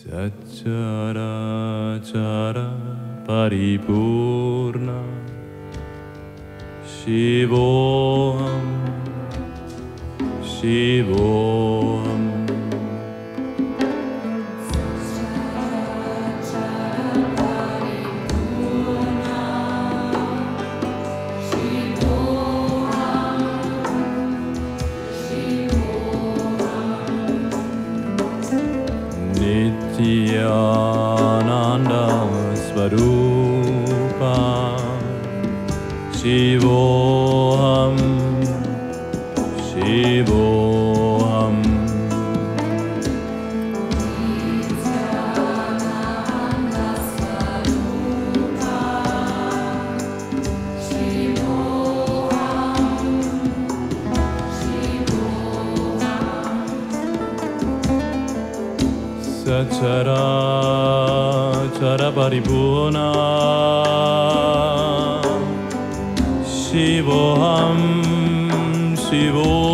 चरचर परिपूर्ण। शिवो शिवो स्वरूप शिवो शिवोहम् सछरा 차라바리부나 시보함 시보함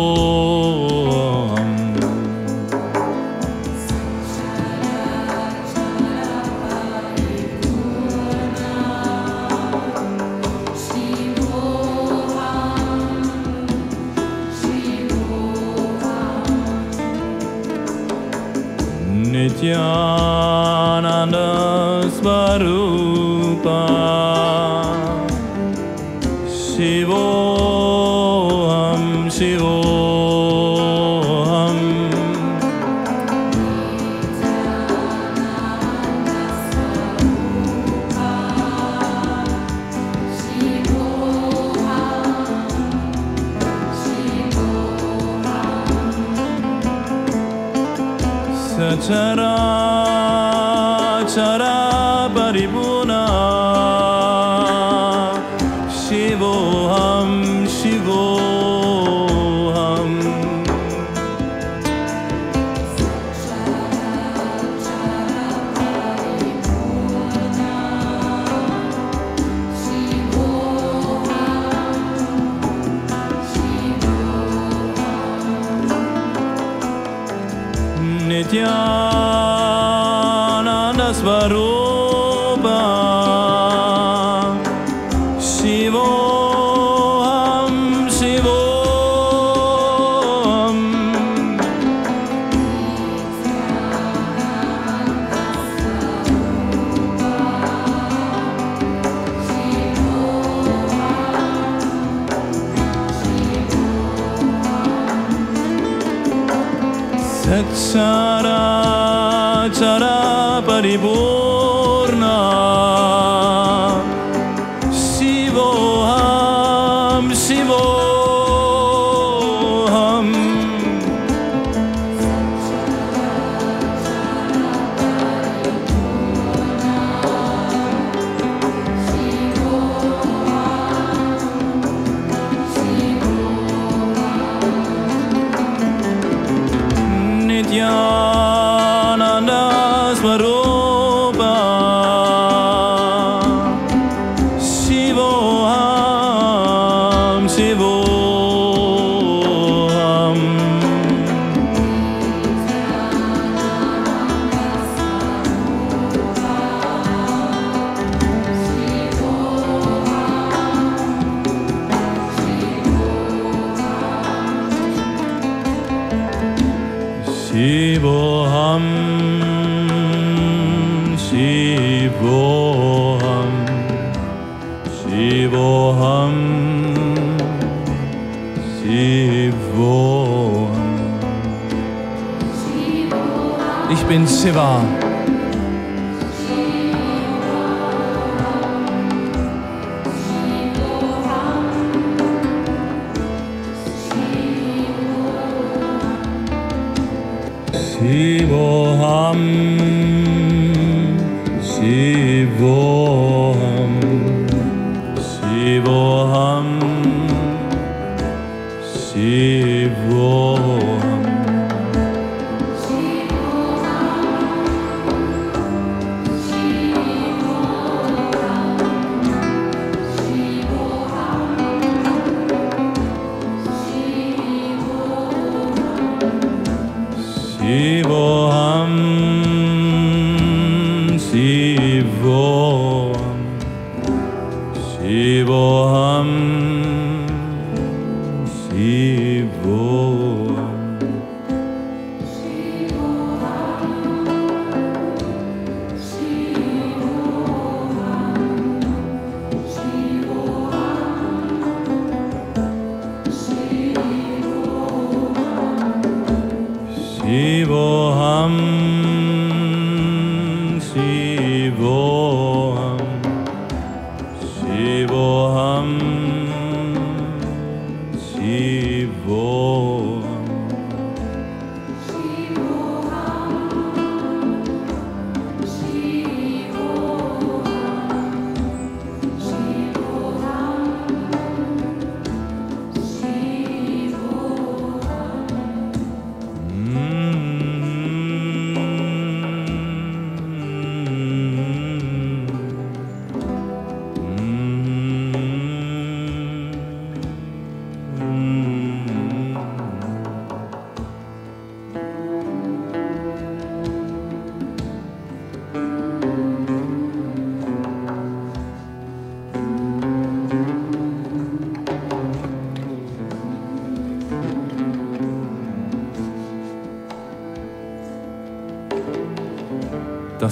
Nityananda ಸ್ವರೂಪ ಶಿವೋಹಂ ಶಿವೋಹಂ ಸಚರಾ ಚರಾ يغلبنا شبوهم شبوهم Yeah. sun. Shivoham Shivoham Ich bin Shiva. Shivoham Shivoham Shivoham Shivoham Shivoham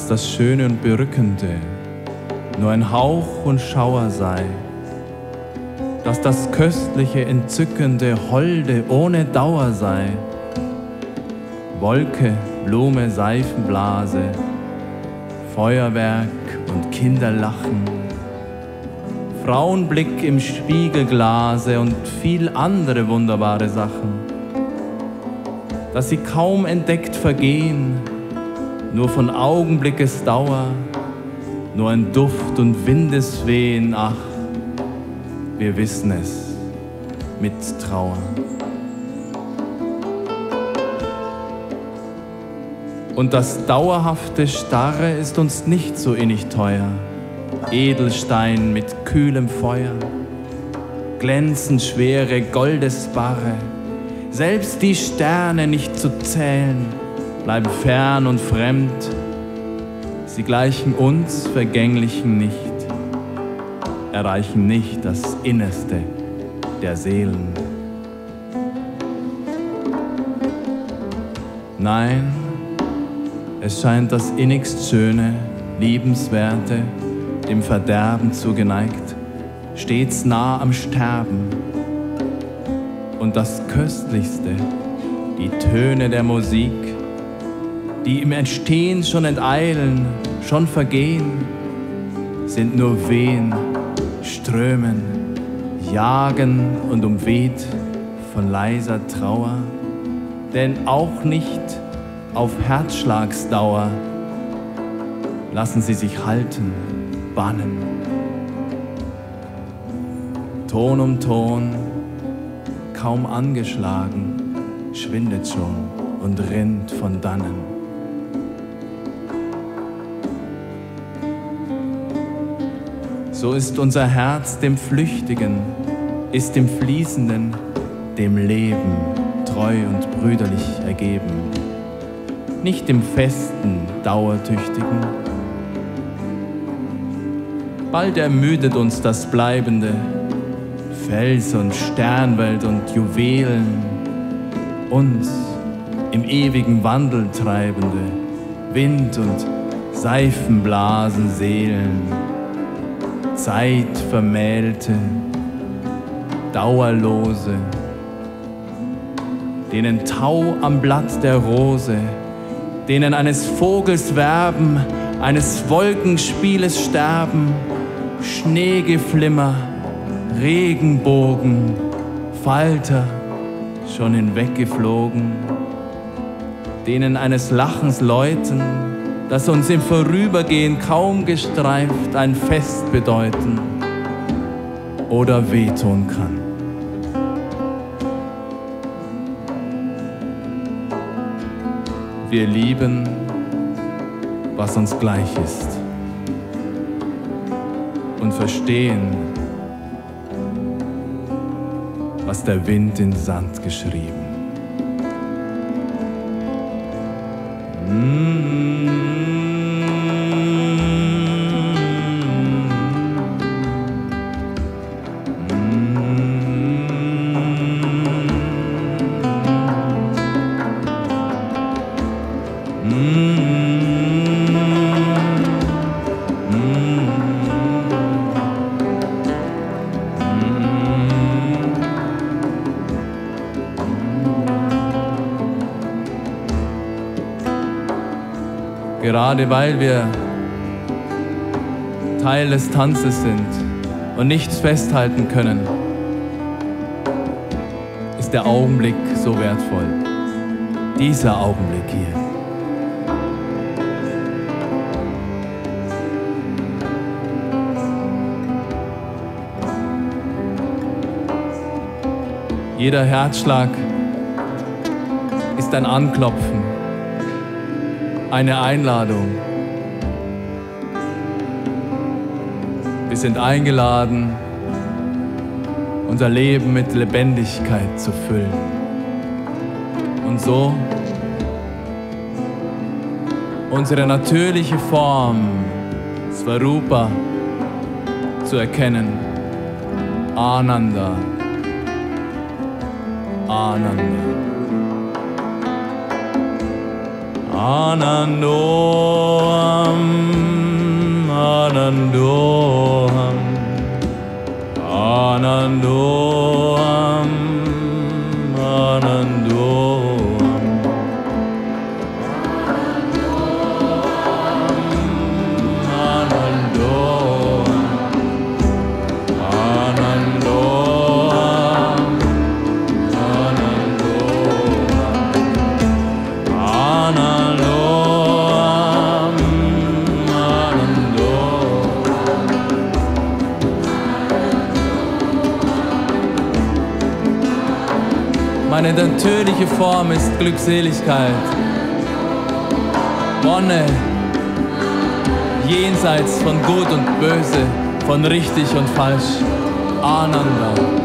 dass das Schöne und Berückende nur ein Hauch und Schauer sei, dass das Köstliche, Entzückende, Holde ohne Dauer sei, Wolke, Blume, Seifenblase, Feuerwerk und Kinderlachen, Frauenblick im Spiegelglase und viel andere wunderbare Sachen, dass sie kaum entdeckt vergehen, nur von Augenblickes Dauer, nur ein Duft und Windeswehen, ach, wir wissen es mit Trauer. Und das dauerhafte Starre ist uns nicht so innig teuer. Edelstein mit kühlem Feuer, glänzend schwere Goldesbarre, selbst die Sterne nicht zu zählen, bleiben fern und fremd. Sie gleichen uns Vergänglichen nicht, erreichen nicht das Innerste der Seelen. Nein, es scheint das innigst Schöne, Liebenswerte, dem Verderben zugeneigt, stets nah am Sterben. Und das Köstlichste, die Töne der Musik, die im Entstehen schon enteilen, schon vergehen, sind nur Wehen, Strömen, Jagen und umweht von leiser Trauer, denn auch nicht auf Herzschlagsdauer lassen sie sich halten, bannen. Ton um Ton, kaum angeschlagen, schwindet schon und rinnt von dannen. So ist unser Herz dem Flüchtigen, ist dem Fließenden, dem Leben treu und brüderlich ergeben, nicht dem Festen, Dauertüchtigen. Bald ermüdet uns das Bleibende, Fels und Sternwelt und Juwelen, uns im ewigen Wandel treibende, Wind und Seifenblasen Seelen zeitvermählte, dauerlose, denen Tau am Blatt der Rose, denen eines Vogels Werben, eines Wolkenspieles Sterben, Schneegeflimmer, Regenbogen, Falter schon hinweggeflogen, denen eines Lachens Läuten, das uns im Vorübergehen kaum gestreift ein Fest bedeuten oder wehtun kann. Wir lieben, was uns gleich ist und verstehen, was der Wind in Sand geschrieben. Gerade weil wir Teil des Tanzes sind und nichts festhalten können, ist der Augenblick so wertvoll. Dieser Augenblick hier. Jeder Herzschlag ist ein Anklopfen, eine Einladung. Wir sind eingeladen, unser Leben mit Lebendigkeit zu füllen. Und so unsere natürliche Form, Svarupa, zu erkennen. Ananda. Ananda. Anandoham, Anandoham, Anandoham. Meine natürliche Form ist Glückseligkeit, Wonne, jenseits von Gut und Böse, von richtig und falsch, Ananda.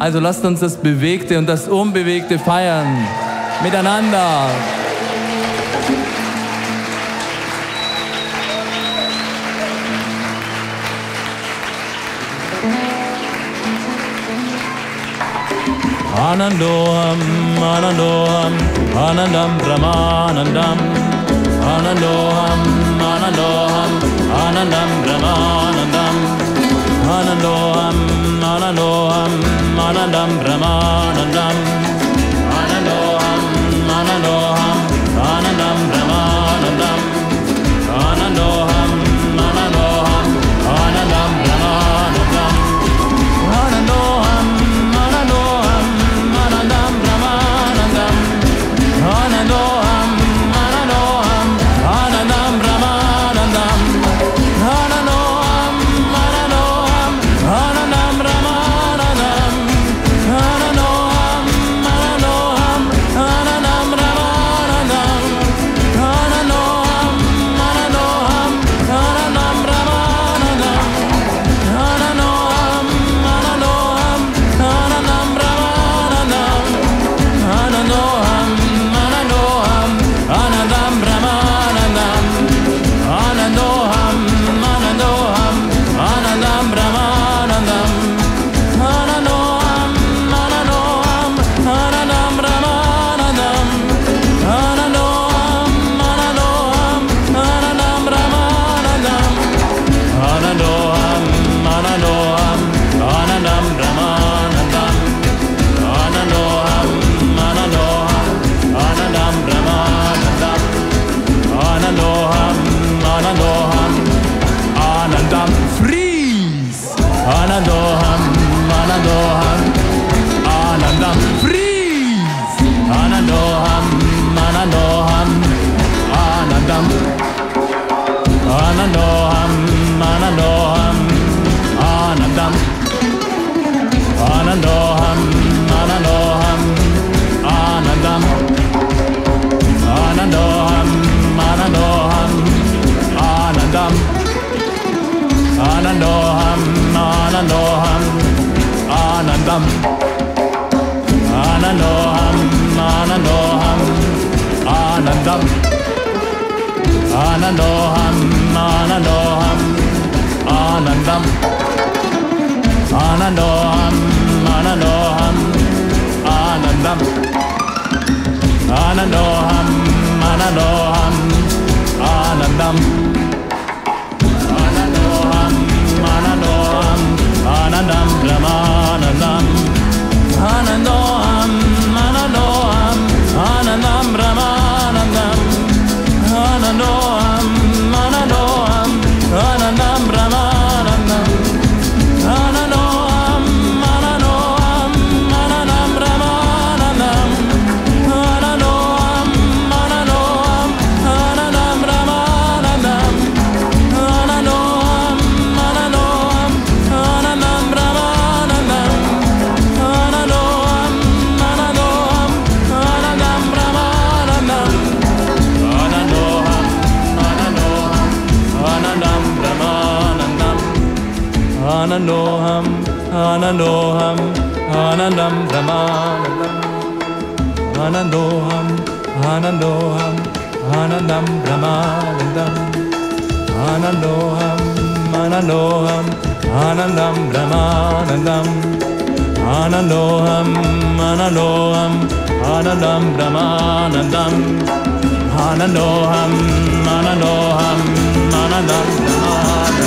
Also lasst uns das Bewegte und das Unbewegte feiern. Miteinander. Anandoham, Anandoham, Anandam Brahmanandam, Anandoham, Anandoham, Anandam Brahmanandam, Anandoham, Ananoham, Anandam Brahmanandam. Ananoham, Ananoham. Ananoham, Ananoham, Anandam. Ananoham, Ananoham, Anandam. Ananoham, Ananoham, Anandam. Ananoham, Ananoham, Anandam. Ananoham, Ananoham, Anandam. Anandoham, Anandoham, Anandam. Anandoham, Anandoham, Anandam. Anandoham, Anandoham, Anandam. Anandoham, Anandoham, Anandam Brahmanandam. Anandoham, Anandoham, Anandam Brahmanandam ं ब्रमानन्दम् आनन्दोहं मनलोहम् आनन्दं ब्रमानन्दम् आनन्दोहं मनलोहं मनदं